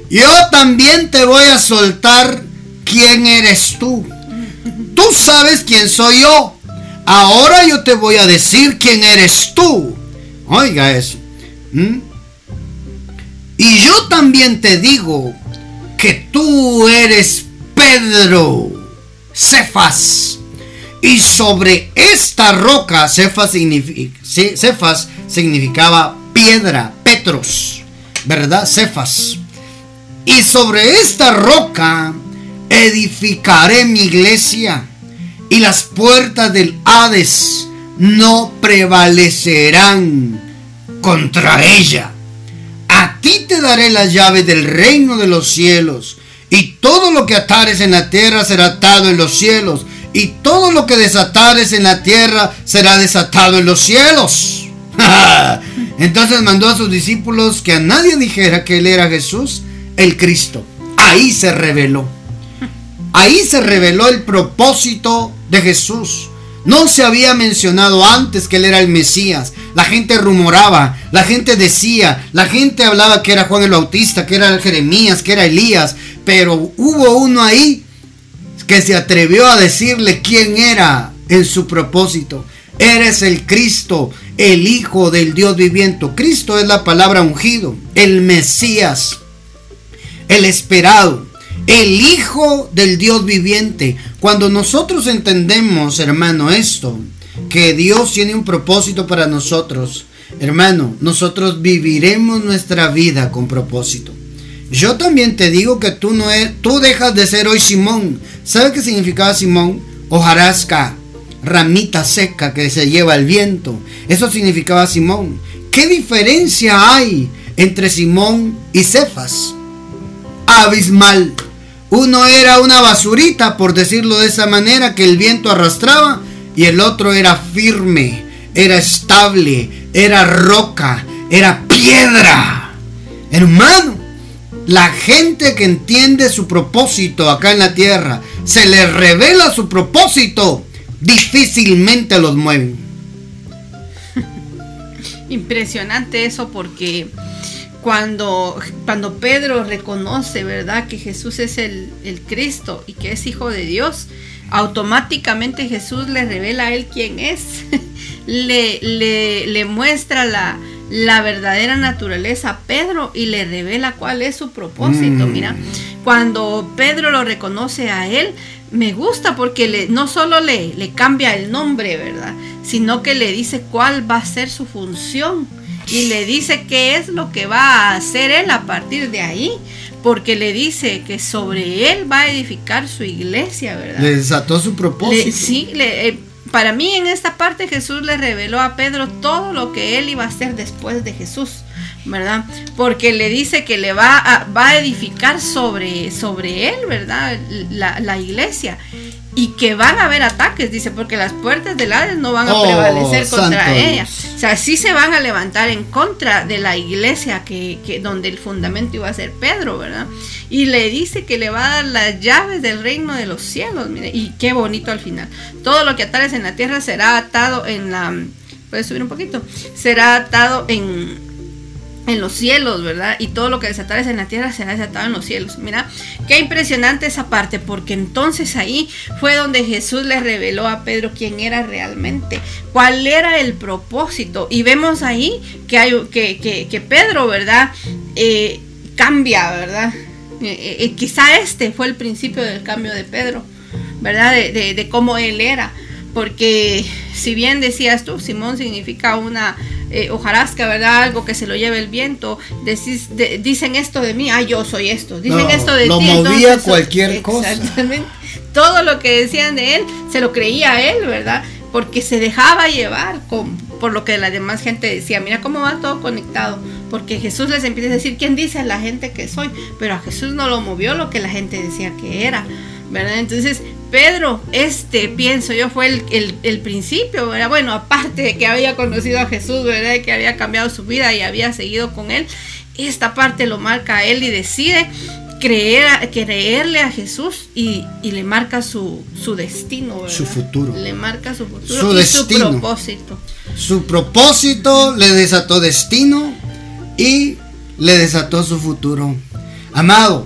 Yo también te voy a soltar quién eres tú. Tú sabes quién soy yo. Ahora yo te voy a decir quién eres tú. Oiga eso. ¿Mm? Y yo también te digo que tú eres Pedro, Cefas. Y sobre esta roca, Cefas, Cefas significaba piedra, Petros. ¿verdad? Cefas. y sobre esta roca edificaré mi iglesia y las puertas del Hades no prevalecerán contra ella. Ti te daré las llaves del reino de los cielos y todo lo que atares en la tierra será atado en los cielos y todo lo que desatares en la tierra será desatado en los cielos. *laughs* Entonces mandó a sus discípulos que a nadie dijera que él era Jesús, el Cristo. Ahí se reveló. Ahí se reveló el propósito de Jesús. No se había mencionado antes que él era el Mesías. La gente rumoraba, la gente decía, la gente hablaba que era Juan el Bautista, que era Jeremías, que era Elías. Pero hubo uno ahí que se atrevió a decirle quién era en su propósito. Eres el Cristo, el Hijo del Dios viviente. Cristo es la palabra ungido, el Mesías, el esperado, el Hijo del Dios viviente. Cuando nosotros entendemos, hermano, esto, que Dios tiene un propósito para nosotros, hermano, nosotros viviremos nuestra vida con propósito. Yo también te digo que tú no es, tú dejas de ser hoy Simón. ¿Sabe qué significaba Simón? Hojarasca, ramita seca que se lleva el viento. Eso significaba Simón. ¿Qué diferencia hay entre Simón y Cefas? Abismal. Uno era una basurita, por decirlo de esa manera, que el viento arrastraba, y el otro era firme, era estable, era roca, era piedra. Hermano, la gente que entiende su propósito acá en la tierra, se le revela su propósito, difícilmente los mueven. *laughs* Impresionante eso porque cuando, cuando Pedro reconoce, ¿verdad?, que Jesús es el, el, Cristo y que es hijo de Dios, automáticamente Jesús le revela a él quién es, *laughs* le, le, le, muestra la, la, verdadera naturaleza a Pedro y le revela cuál es su propósito. Mm. Mira, cuando Pedro lo reconoce a él, me gusta porque le, no solo le, le cambia el nombre, ¿verdad? Sino que le dice cuál va a ser su función y le dice qué es lo que va a hacer él a partir de ahí, porque le dice que sobre él va a edificar su iglesia, ¿verdad? Le desató su propósito. sí, le, eh, para mí en esta parte Jesús le reveló a Pedro todo lo que él iba a hacer después de Jesús. ¿verdad? Porque le dice que le va a, va a edificar sobre, sobre él, ¿verdad? La, la iglesia y que van a haber ataques, dice, porque las puertas del Hades no van a oh, prevalecer contra ella. O sea, sí se van a levantar en contra de la iglesia que, que, donde el fundamento iba a ser Pedro, ¿verdad? Y le dice que le va a dar las llaves del reino de los cielos, mire, y qué bonito al final. Todo lo que atares en la tierra será atado en la... ¿Puedes subir un poquito? Será atado en en los cielos, ¿verdad? Y todo lo que desatares en la tierra será desatado en los cielos. Mira, qué impresionante esa parte, porque entonces ahí fue donde Jesús le reveló a Pedro quién era realmente, cuál era el propósito. Y vemos ahí que, hay, que, que, Pedro, ¿verdad? Eh, cambia, ¿verdad? Eh, eh, quizá este fue el principio del cambio de Pedro, ¿verdad? De, de cómo él era. Porque si bien decías tú, Simón significa una eh, hojarasca, ¿verdad? Algo que se lo lleve el viento. dicen esto de mí, ah, yo soy esto. Dicen esto de lo ti. movía cualquier *laughs* cosa. Exactamente. Todo lo que decían de él, se lo creía a él, ¿verdad? Porque se dejaba llevar con, por lo que la demás gente decía. Mira cómo va todo conectado. Porque Jesús les empieza a decir, ¿quién dice la gente que soy? Pero a Jesús no lo movió lo que la gente decía que era. ¿verdad? Entonces, Pedro, este, pienso yo, fue el, principio, ¿verdad? Bueno, aparte de que había conocido a Jesús, ¿verdad? Que había cambiado su vida y había seguido con él, esta parte lo marca a él y decide creer, creerle a Jesús y, le marca su, destino, ¿verdad? Su futuro. Le marca su futuro su y destino. su propósito. Su propósito le desató destino y le desató su futuro. Amado,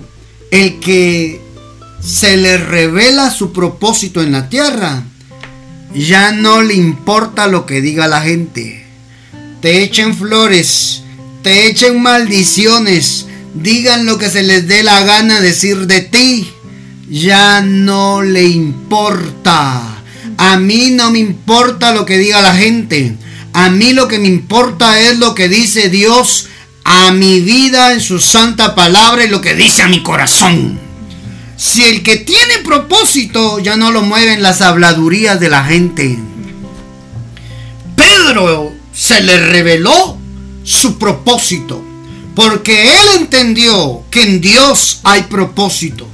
el que se le revela su propósito en la tierra, ya no le importa lo que diga la gente. Te echen flores, te echen maldiciones, digan lo que se les dé la gana decir de ti. Ya no le importa. A mí no me importa lo que diga la gente. A mí lo que me importa es lo que dice Dios a mi vida en su santa palabra y lo que dice a mi corazón. Si el que tiene propósito ya no lo mueven las habladurías de la gente. Pedro se le reveló su propósito, porque él entendió que en Dios hay propósito.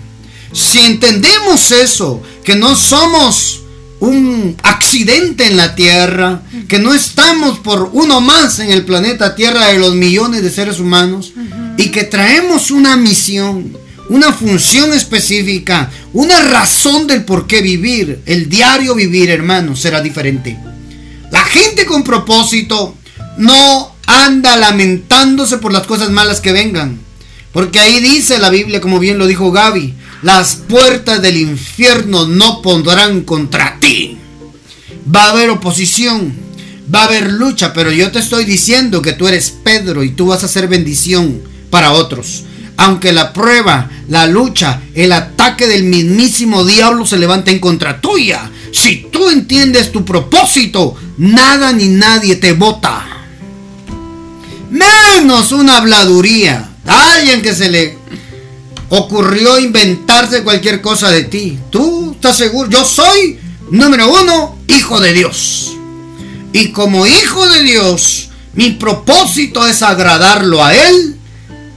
Si entendemos eso, que no somos un accidente en la Tierra, que no estamos por uno más en el planeta Tierra de los millones de seres humanos y que traemos una misión, una función específica, una razón del por qué vivir, el diario vivir, hermano, será diferente. La gente con propósito no anda lamentándose por las cosas malas que vengan. Porque ahí dice la Biblia, como bien lo dijo Gaby, las puertas del infierno no pondrán contra ti. Va a haber oposición, va a haber lucha, pero yo te estoy diciendo que tú eres Pedro y tú vas a ser bendición para otros. Aunque la prueba, la lucha, el ataque del mismísimo diablo se levante en contra tuya, si tú entiendes tu propósito, nada ni nadie te vota. Menos una habladuría. Alguien que se le ocurrió inventarse cualquier cosa de ti. Tú estás seguro. Yo soy, número uno, hijo de Dios. Y como hijo de Dios, mi propósito es agradarlo a Él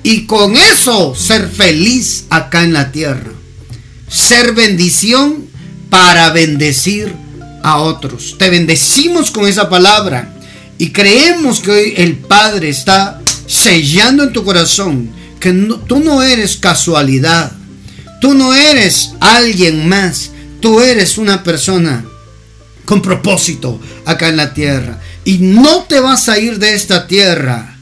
y con eso ser feliz acá en la tierra. Ser bendición para bendecir a otros. Te bendecimos con esa palabra y creemos que hoy el Padre está sellando en tu corazón que tú no eres casualidad, tú no eres alguien más, tú eres una persona con propósito acá en la tierra y no te vas a ir de esta tierra.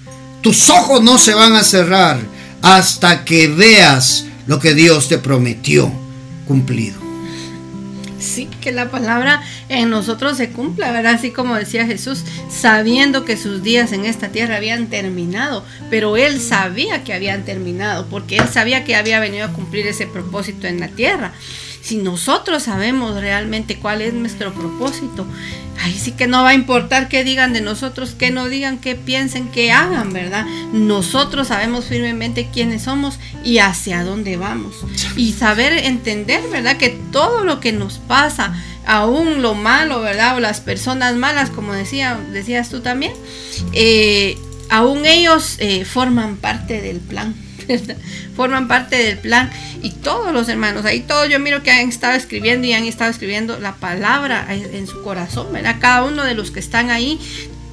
Tus ojos no se van a cerrar hasta que veas lo que Dios te prometió cumplido. Sí, que la palabra en nosotros se cumpla, ¿verdad? Así como decía Jesús, sabiendo que sus días en esta tierra habían terminado, pero él sabía que habían terminado, porque él sabía que había venido a cumplir ese propósito en la tierra si nosotros sabemos realmente cuál es nuestro propósito, ahí sí que no va a importar qué digan de nosotros, qué no digan, qué piensen, qué hagan, ¿verdad? Nosotros sabemos firmemente quiénes somos y hacia dónde vamos. Y saber entender, ¿verdad? Que todo lo que nos pasa, aún lo malo, ¿verdad? O las personas malas, como decía, decías tú también, eh, aún ellos eh, forman parte del plan *laughs* forman parte del plan y todos los hermanos, ahí todos yo miro que han estado escribiendo y han estado escribiendo la palabra en su corazón, ¿verdad? Cada uno de los que están ahí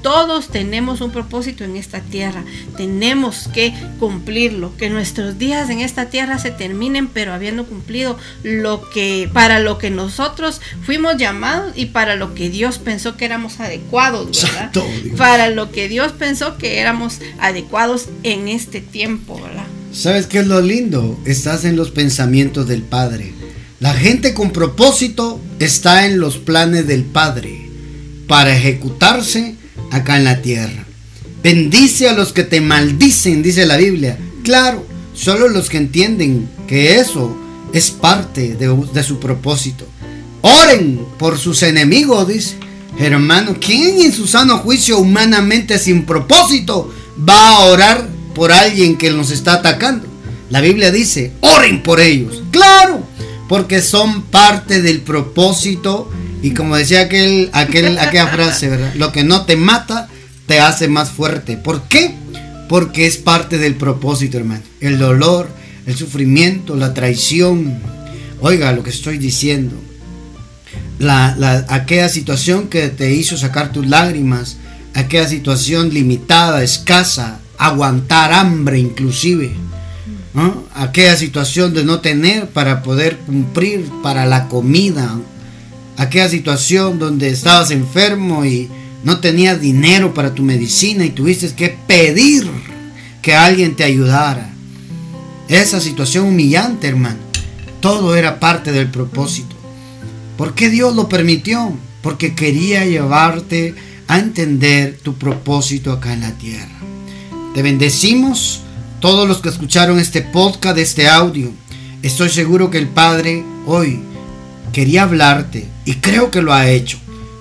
todos tenemos un propósito en esta tierra. Tenemos que cumplirlo. Que nuestros días en esta tierra se terminen, pero habiendo cumplido lo que para lo que nosotros fuimos llamados y para lo que Dios pensó que éramos adecuados, ¿verdad? Para lo que Dios pensó que éramos adecuados en este tiempo, ¿verdad? ¿Sabes qué es lo lindo? Estás en los pensamientos del Padre. La gente con propósito está en los planes del Padre para ejecutarse acá en la tierra. Bendice a los que te maldicen, dice la Biblia. Claro, solo los que entienden que eso es parte de, su propósito. Oren por sus enemigos, dice. Hermano, ¿quién en su sano juicio humanamente sin propósito va a orar por alguien que nos está atacando. La Biblia dice, oren por ellos. Claro, porque son parte del propósito. Y como decía aquel, aquel, *laughs* aquella frase, ¿verdad? Lo que no te mata, te hace más fuerte. ¿Por qué? Porque es parte del propósito, hermano. El dolor, el sufrimiento, la traición. Oiga lo que estoy diciendo. La, la, aquella situación que te hizo sacar tus lágrimas, aquella situación limitada, escasa, aguantar hambre inclusive. Aquella situación de no tener para poder cumplir para la comida. Aquella situación donde estabas enfermo y no tenías dinero para tu medicina y tuviste que pedir que alguien te ayudara. Esa situación humillante, hermano. Todo era parte del propósito. ¿Por qué Dios lo permitió? Porque quería llevarte a entender tu propósito acá en la tierra. Te bendecimos todos los que escucharon este podcast, este audio. Estoy seguro que el Padre hoy quería hablarte y creo que lo ha hecho.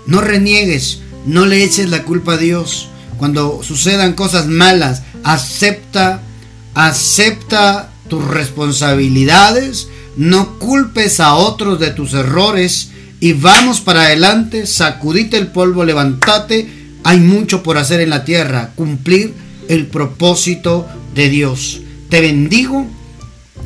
No reniegues, no le eches la culpa a Dios. Cuando sucedan cosas malas, acepta, acepta tus responsabilidades, no culpes a otros de tus errores y vamos para adelante, sacudite el polvo, levántate, hay mucho por hacer en la tierra, cumplir el propósito de Dios. Te bendigo.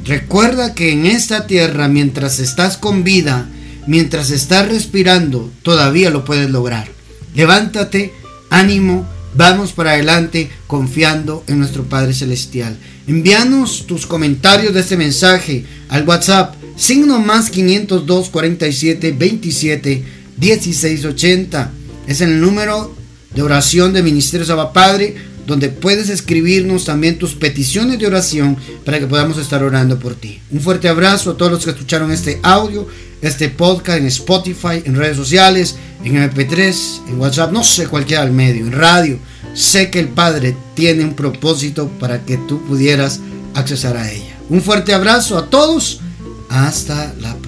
Recuerda que en esta tierra, mientras estás con vida, mientras estás respirando, todavía lo puedes lograr. Levántate, ánimo, vamos para adelante confiando en nuestro Padre Celestial. Envíanos tus comentarios de este mensaje al WhatsApp, signo más 502 47 27 16 80. Es el número de oración de Ministerio Saba Padre, donde puedes escribirnos también tus peticiones de oración para que podamos estar orando por ti. Un fuerte abrazo a todos los que escucharon este audio este podcast en Spotify, en redes sociales, en MP3, en WhatsApp, no sé cualquiera al medio, en radio. Sé que el Padre tiene un propósito para que tú pudieras accesar a ella. Un fuerte abrazo a todos. Hasta la próxima.